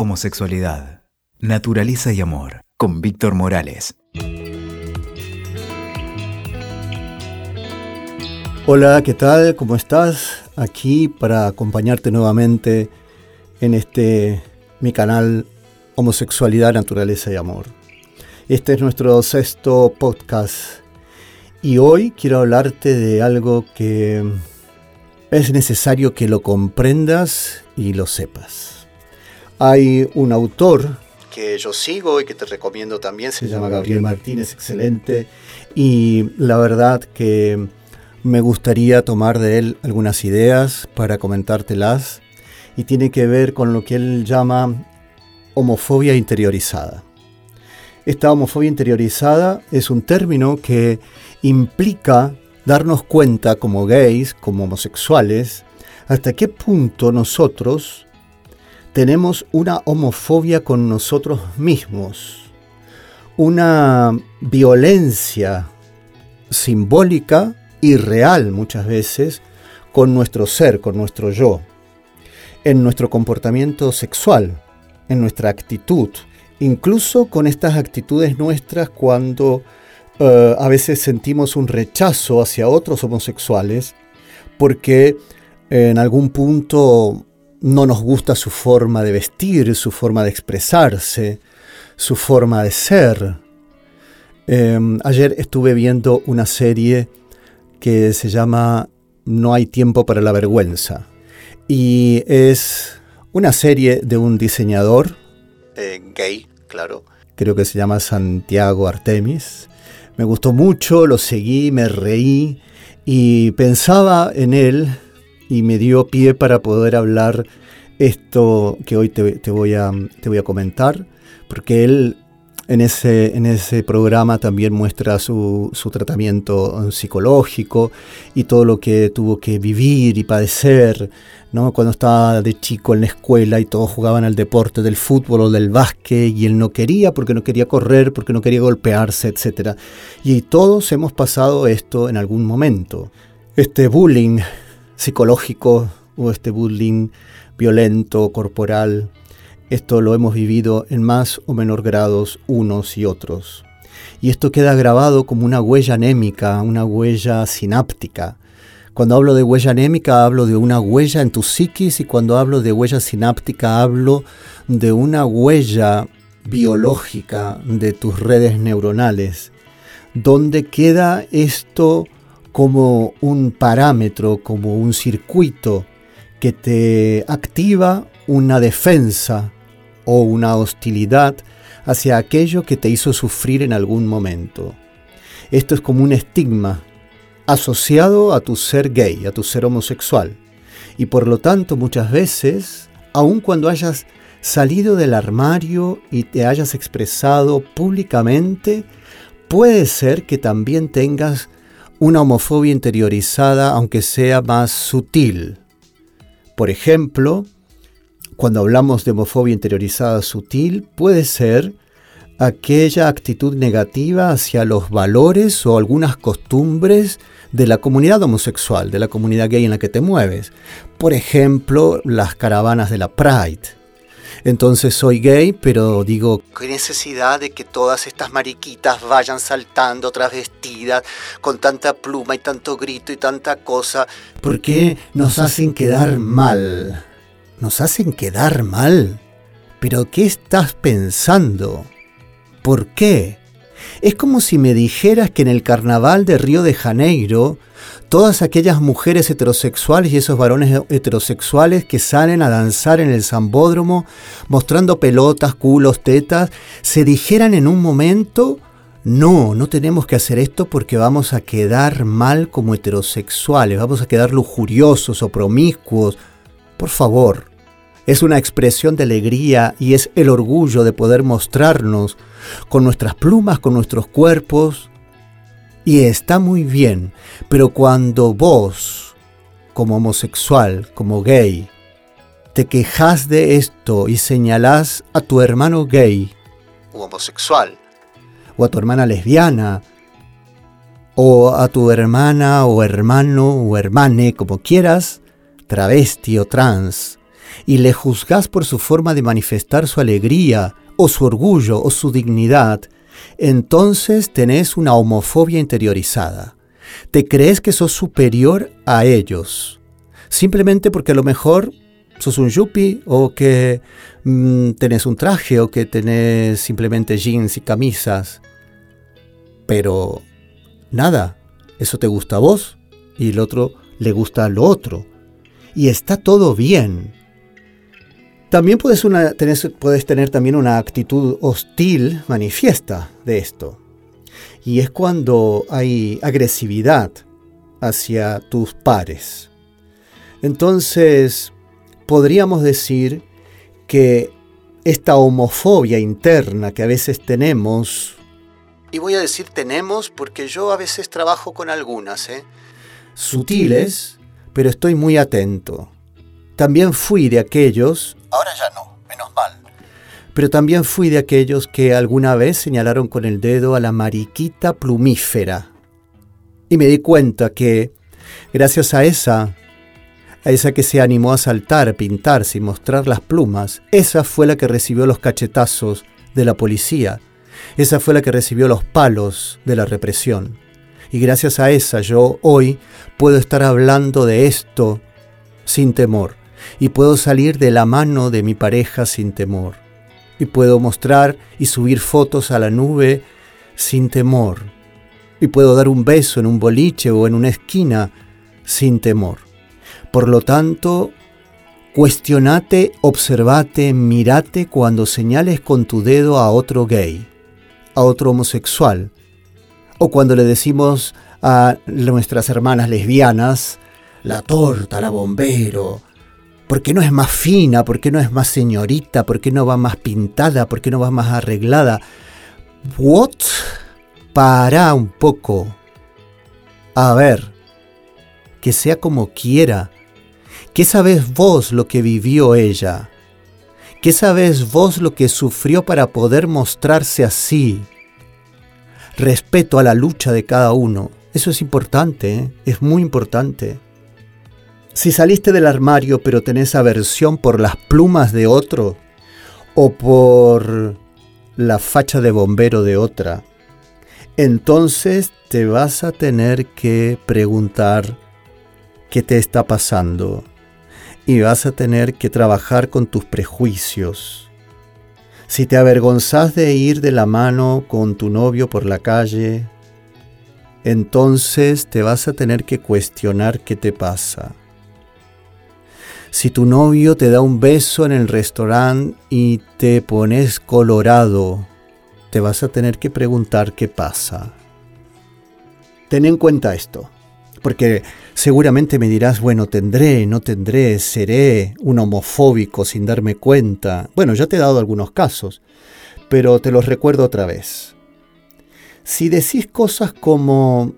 Homosexualidad, naturaleza y amor, con Víctor Morales. Hola, ¿qué tal? ¿Cómo estás? Aquí para acompañarte nuevamente en este mi canal Homosexualidad, Naturaleza y Amor. Este es nuestro sexto podcast y hoy quiero hablarte de algo que es necesario que lo comprendas y lo sepas. Hay un autor que yo sigo y que te recomiendo también, se llama Gabriel Martínez, excelente, y la verdad que me gustaría tomar de él algunas ideas para comentártelas, y tiene que ver con lo que él llama homofobia interiorizada. Esta homofobia interiorizada es un término que implica darnos cuenta como gays, como homosexuales, hasta qué punto nosotros tenemos una homofobia con nosotros mismos, una violencia simbólica y real muchas veces con nuestro ser, con nuestro yo, en nuestro comportamiento sexual, en nuestra actitud, incluso con estas actitudes nuestras cuando eh, a veces sentimos un rechazo hacia otros homosexuales porque en algún punto no nos gusta su forma de vestir, su forma de expresarse, su forma de ser. Em, ayer estuve viendo una serie que se llama No hay tiempo para la vergüenza y es una serie de un diseñador eh, gay, claro. Creo que se llama Santiago Artemis. Me gustó mucho, lo seguí, me reí y pensaba en él y me dio pie para poder hablar esto que hoy te, voy, a, te voy a comentar, porque él en ese, en ese programa también muestra su, su, tratamiento psicológico y todo lo que tuvo que vivir y padecer, ¿no? Cuando estaba de chico en la escuela y todos jugaban al deporte del fútbol o del básquet y él no quería porque no quería correr, porque no quería golpearse, etc. Y todos hemos pasado esto en algún momento. Este bullying psicológico o este bullying violento, corporal. Esto lo hemos vivido en más o menor grados unos y otros. Y esto queda grabado como una huella anémica, una huella sináptica. Cuando hablo de huella anémica hablo de una huella en tu psiquis y cuando hablo de huella sináptica hablo de una huella biológica de tus redes neuronales, donde queda esto como un parámetro, como un circuito que te activa una defensa o una hostilidad hacia aquello que te hizo sufrir en algún momento. Esto es como un estigma asociado a tu ser gay, a tu ser homosexual. Y por lo tanto muchas veces, aun cuando hayas salido del armario y te hayas expresado públicamente, puede ser que también tengas una homofobia interiorizada, aunque sea más sutil. Por ejemplo, cuando hablamos de homofobia interiorizada sutil, puede ser aquella actitud negativa hacia los valores o algunas costumbres de la comunidad homosexual, de la comunidad gay en la que te mueves. Por ejemplo, las caravanas de la Pride entonces soy gay, pero digo, ¿qué necesidad de que todas estas mariquitas vayan saltando travestidas con tanta pluma y tanto grito y tanta cosa? ¿Por qué nos hacen quedar mal? ¿Nos hacen quedar mal? ¿Pero qué estás pensando? ¿Por qué? Es como si me dijeras que en el carnaval de Río de Janeiro todas aquellas mujeres heterosexuales y esos varones heterosexuales que salen a danzar en el zambódromo mostrando pelotas, culos, tetas, se dijeran en un momento, no, no tenemos que hacer esto porque vamos a quedar mal como heterosexuales, vamos a quedar lujuriosos o promiscuos. Por favor, es una expresión de alegría y es el orgullo de poder mostrarnos con nuestras plumas, con nuestros cuerpos, y está muy bien, pero cuando vos, como homosexual, como gay, te quejas de esto y señalás a tu hermano gay o homosexual, o a tu hermana lesbiana, o a tu hermana o hermano o hermane, como quieras, travesti o trans, y le juzgás por su forma de manifestar su alegría o su orgullo o su dignidad, entonces tenés una homofobia interiorizada. Te crees que sos superior a ellos, simplemente porque a lo mejor sos un yuppie o que mm, tenés un traje o que tenés simplemente jeans y camisas. Pero nada, eso te gusta a vos y el otro le gusta a lo otro. Y está todo bien. También puedes, tener, puedes tener también una actitud hostil manifiesta de esto. Y es cuando hay agresividad hacia tus pares. Entonces, podríamos decir que esta homofobia interna que a veces tenemos, y voy a decir tenemos porque yo a veces trabajo con algunas, ¿eh? sutiles, pero estoy muy atento. También fui de aquellos, ahora ya no, menos mal, pero también fui de aquellos que alguna vez señalaron con el dedo a la mariquita plumífera. Y me di cuenta que, gracias a esa a esa que se animó a saltar, pintarse y mostrar las plumas, esa fue la que recibió los cachetazos de la policía, esa fue la que recibió los palos de la represión. Y gracias a esa yo hoy puedo estar hablando de esto sin temor, y puedo salir de la mano de mi pareja sin temor, y puedo mostrar y subir fotos a la nube sin temor, y puedo dar un beso en un boliche o en una esquina sin temor. Por lo tanto, cuestionate, observate, mirate cuando señales con tu dedo a otro gay, a otro homosexual, o cuando le decimos a nuestras hermanas lesbianas, la torta, la bombero, ¿por qué no es más fina? ¿Por qué no es más señorita? ¿Por qué no va más pintada? ¿Por qué no va más arreglada? ¿What? Para un poco. A ver, que sea como quiera ¿Qué sabes vos lo que vivió ella? ¿Qué sabes vos lo que sufrió para poder mostrarse así? Respeto a la lucha de cada uno. Eso es importante, ¿eh? es muy importante. Si saliste del armario pero tenés aversión por las plumas de otro o por la facha de bombero de otra, entonces te vas a tener que preguntar qué te está pasando y vas a tener que trabajar con tus prejuicios. Si te avergonzás de ir de la mano con tu novio por la calle, entonces te vas a tener que cuestionar qué te pasa. Si tu novio te da un beso en el restaurante y te pones colorado, te vas a tener que preguntar qué pasa. Ten en cuenta esto. Porque seguramente me dirás, bueno, tendré, no tendré, seré un homofóbico sin darme cuenta. Bueno, ya te he dado algunos casos, pero te los recuerdo otra vez. Si decís cosas como,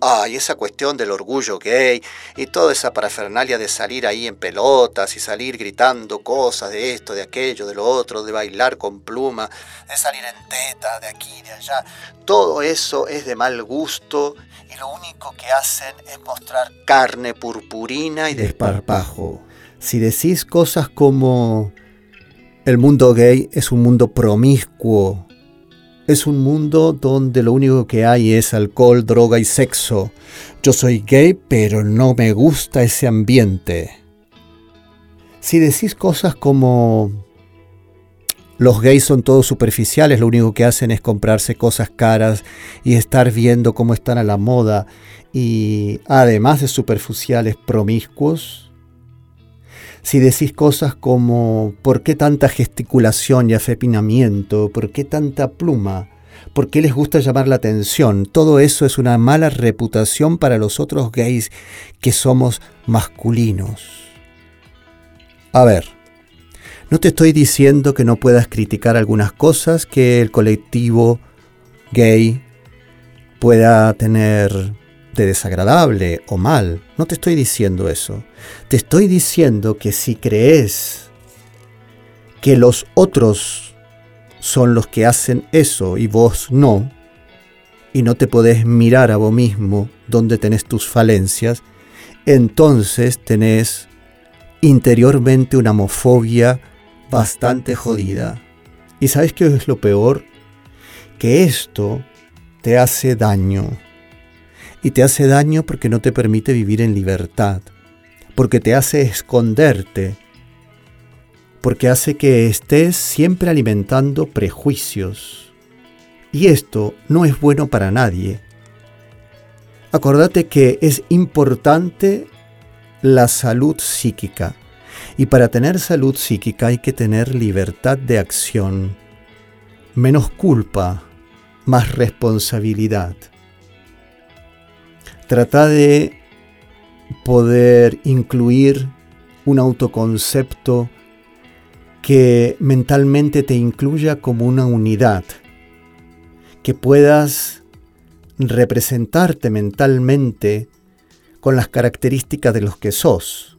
Ay, esa cuestión del orgullo gay y toda esa parafernalia de salir ahí en pelotas y salir gritando cosas de esto, de aquello, de lo otro, de bailar con pluma, de salir en teta, de aquí, de allá. Todo eso es de mal gusto y lo único que hacen es mostrar carne purpurina y desparpajo. Si decís cosas como el mundo gay es un mundo promiscuo, es un mundo donde lo único que hay es alcohol, droga y sexo. Yo soy gay, pero no me gusta ese ambiente. Si decís cosas como los gays son todos superficiales, lo único que hacen es comprarse cosas caras y estar viendo cómo están a la moda y además de superficiales promiscuos, si decís cosas como ¿por qué tanta gesticulación y afepinamiento? ¿Por qué tanta pluma? ¿Por qué les gusta llamar la atención? Todo eso es una mala reputación para los otros gays que somos masculinos. A ver, no te estoy diciendo que no puedas criticar algunas cosas que el colectivo gay pueda tener desagradable o mal. No te estoy diciendo eso. Te estoy diciendo que si crees que los otros son los que hacen eso y vos no, y no te podés mirar a vos mismo donde tenés tus falencias, entonces tenés interiormente una homofobia bastante jodida. ¿Y sabes qué es lo peor? Que esto te hace daño. Y te hace daño porque no te permite vivir en libertad, porque te hace esconderte, porque hace que estés siempre alimentando prejuicios. Y esto no es bueno para nadie. Acordate que es importante la salud psíquica. Y para tener salud psíquica hay que tener libertad de acción, menos culpa, más responsabilidad. Trata de poder incluir un autoconcepto que mentalmente te incluya como una unidad, que puedas representarte mentalmente con las características de los que sos.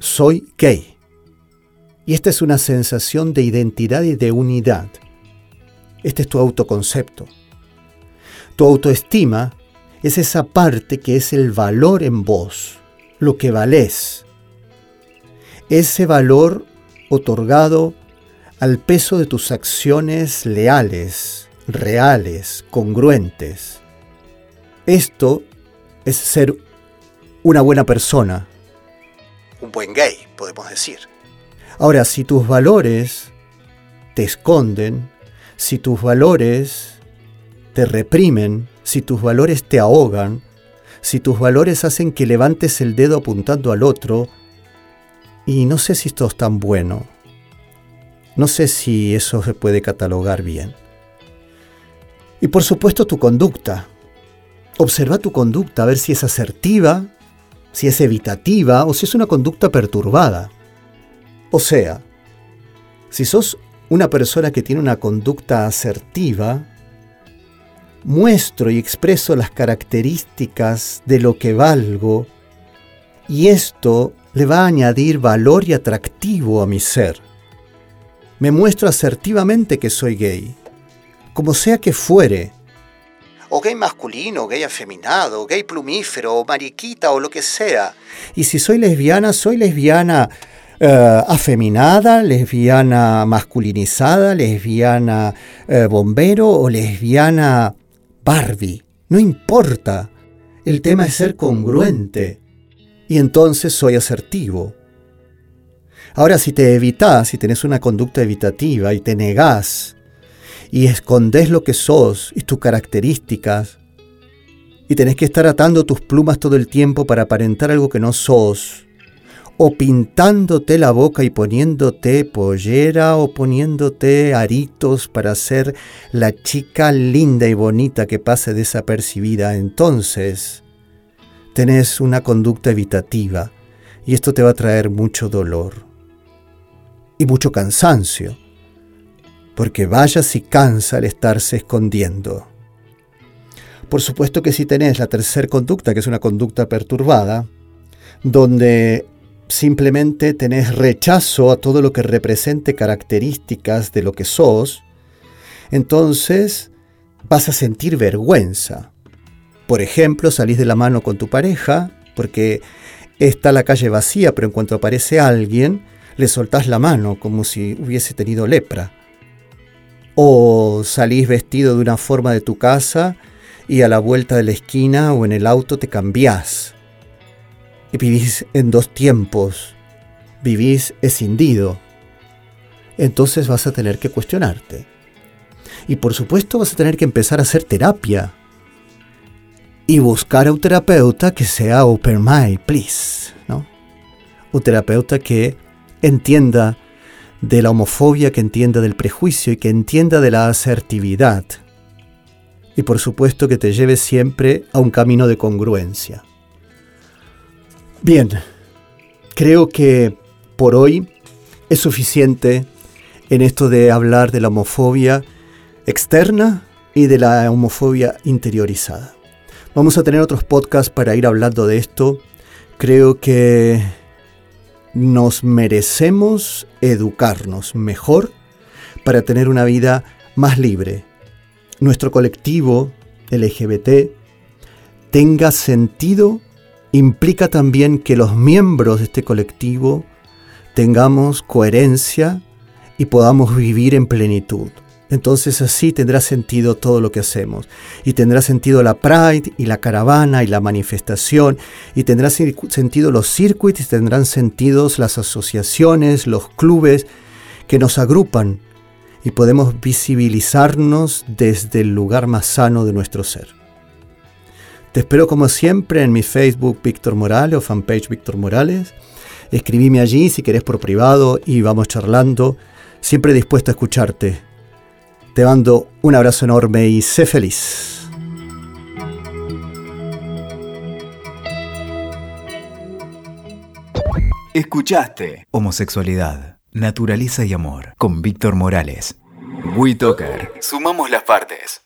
Soy gay. Y esta es una sensación de identidad y de unidad. Este es tu autoconcepto. Tu autoestima es esa parte que es el valor en vos, lo que valés. Ese valor otorgado al peso de tus acciones leales, reales, congruentes. Esto es ser una buena persona. Un buen gay, podemos decir. Ahora, si tus valores te esconden, si tus valores te reprimen, si tus valores te ahogan, si tus valores hacen que levantes el dedo apuntando al otro, y no sé si esto es tan bueno, no sé si eso se puede catalogar bien. Y por supuesto tu conducta. Observa tu conducta a ver si es asertiva, si es evitativa o si es una conducta perturbada. O sea, si sos una persona que tiene una conducta asertiva, muestro y expreso las características de lo que valgo y esto le va a añadir valor y atractivo a mi ser. Me muestro asertivamente que soy gay, como sea que fuere, o gay masculino, gay afeminado, gay plumífero, o mariquita, o lo que sea. Y si soy lesbiana, soy lesbiana eh, afeminada, lesbiana masculinizada, lesbiana eh, bombero o lesbiana No importa. El tema es ser congruente. Y entonces soy asertivo. Ahora, si te evitas, si tenés una conducta evitativa y te negás y escondes lo que sos y tus características, y tenés que estar atando tus plumas todo el tiempo para aparentar algo que no sos, o pintándote la boca y poniéndote pollera o poniéndote aritos para ser la chica linda y bonita que pase desapercibida, entonces tenés una conducta evitativa y esto te va a traer mucho dolor y mucho cansancio, porque vaya si cansa el estarse escondiendo. Por supuesto que si tenés la tercera conducta, que es una conducta perturbada, donde simplemente tenés rechazo a todo lo que represente características de lo que sos, entonces vas a sentir vergüenza. Por ejemplo, salís de la mano con tu pareja porque está la calle vacía, pero en cuanto aparece alguien, le soltás la mano como si hubiese tenido lepra. O salís vestido de una forma de tu casa y a la vuelta de la esquina o en el auto te cambiás vivís en dos tiempos, vivís escindido, entonces vas a tener que cuestionarte. Y por supuesto vas a tener que empezar a hacer terapia y buscar a un terapeuta que sea open mind, please, ¿no? Un terapeuta que entienda de la homofobia, que entienda del prejuicio y que entienda de la asertividad. Y por supuesto que te lleve siempre a un camino de congruencia. Bien, creo que por hoy es suficiente en esto de hablar de la homofobia externa y de la homofobia interiorizada. Vamos a tener otros podcasts para ir hablando de esto. Creo que nos merecemos educarnos mejor para tener una vida más libre. Nuestro colectivo LGBT tenga sentido implica también que los miembros de este colectivo tengamos coherencia y podamos vivir en plenitud. Entonces así tendrá sentido todo lo que hacemos. Y tendrá sentido la Pride y la caravana y la manifestación. Y tendrá sentido los circuits y tendrán sentido las asociaciones, los clubes que nos agrupan. Y podemos visibilizarnos desde el lugar más sano de nuestro ser. Te espero como siempre en mi Facebook Víctor Morales o fanpage Víctor Morales. Escribime allí si querés por privado y vamos charlando. Siempre dispuesto a escucharte. Te mando un abrazo enorme y sé feliz. Escuchaste Homosexualidad, Naturaleza y Amor con Víctor Morales. WeToker. Sumamos las partes.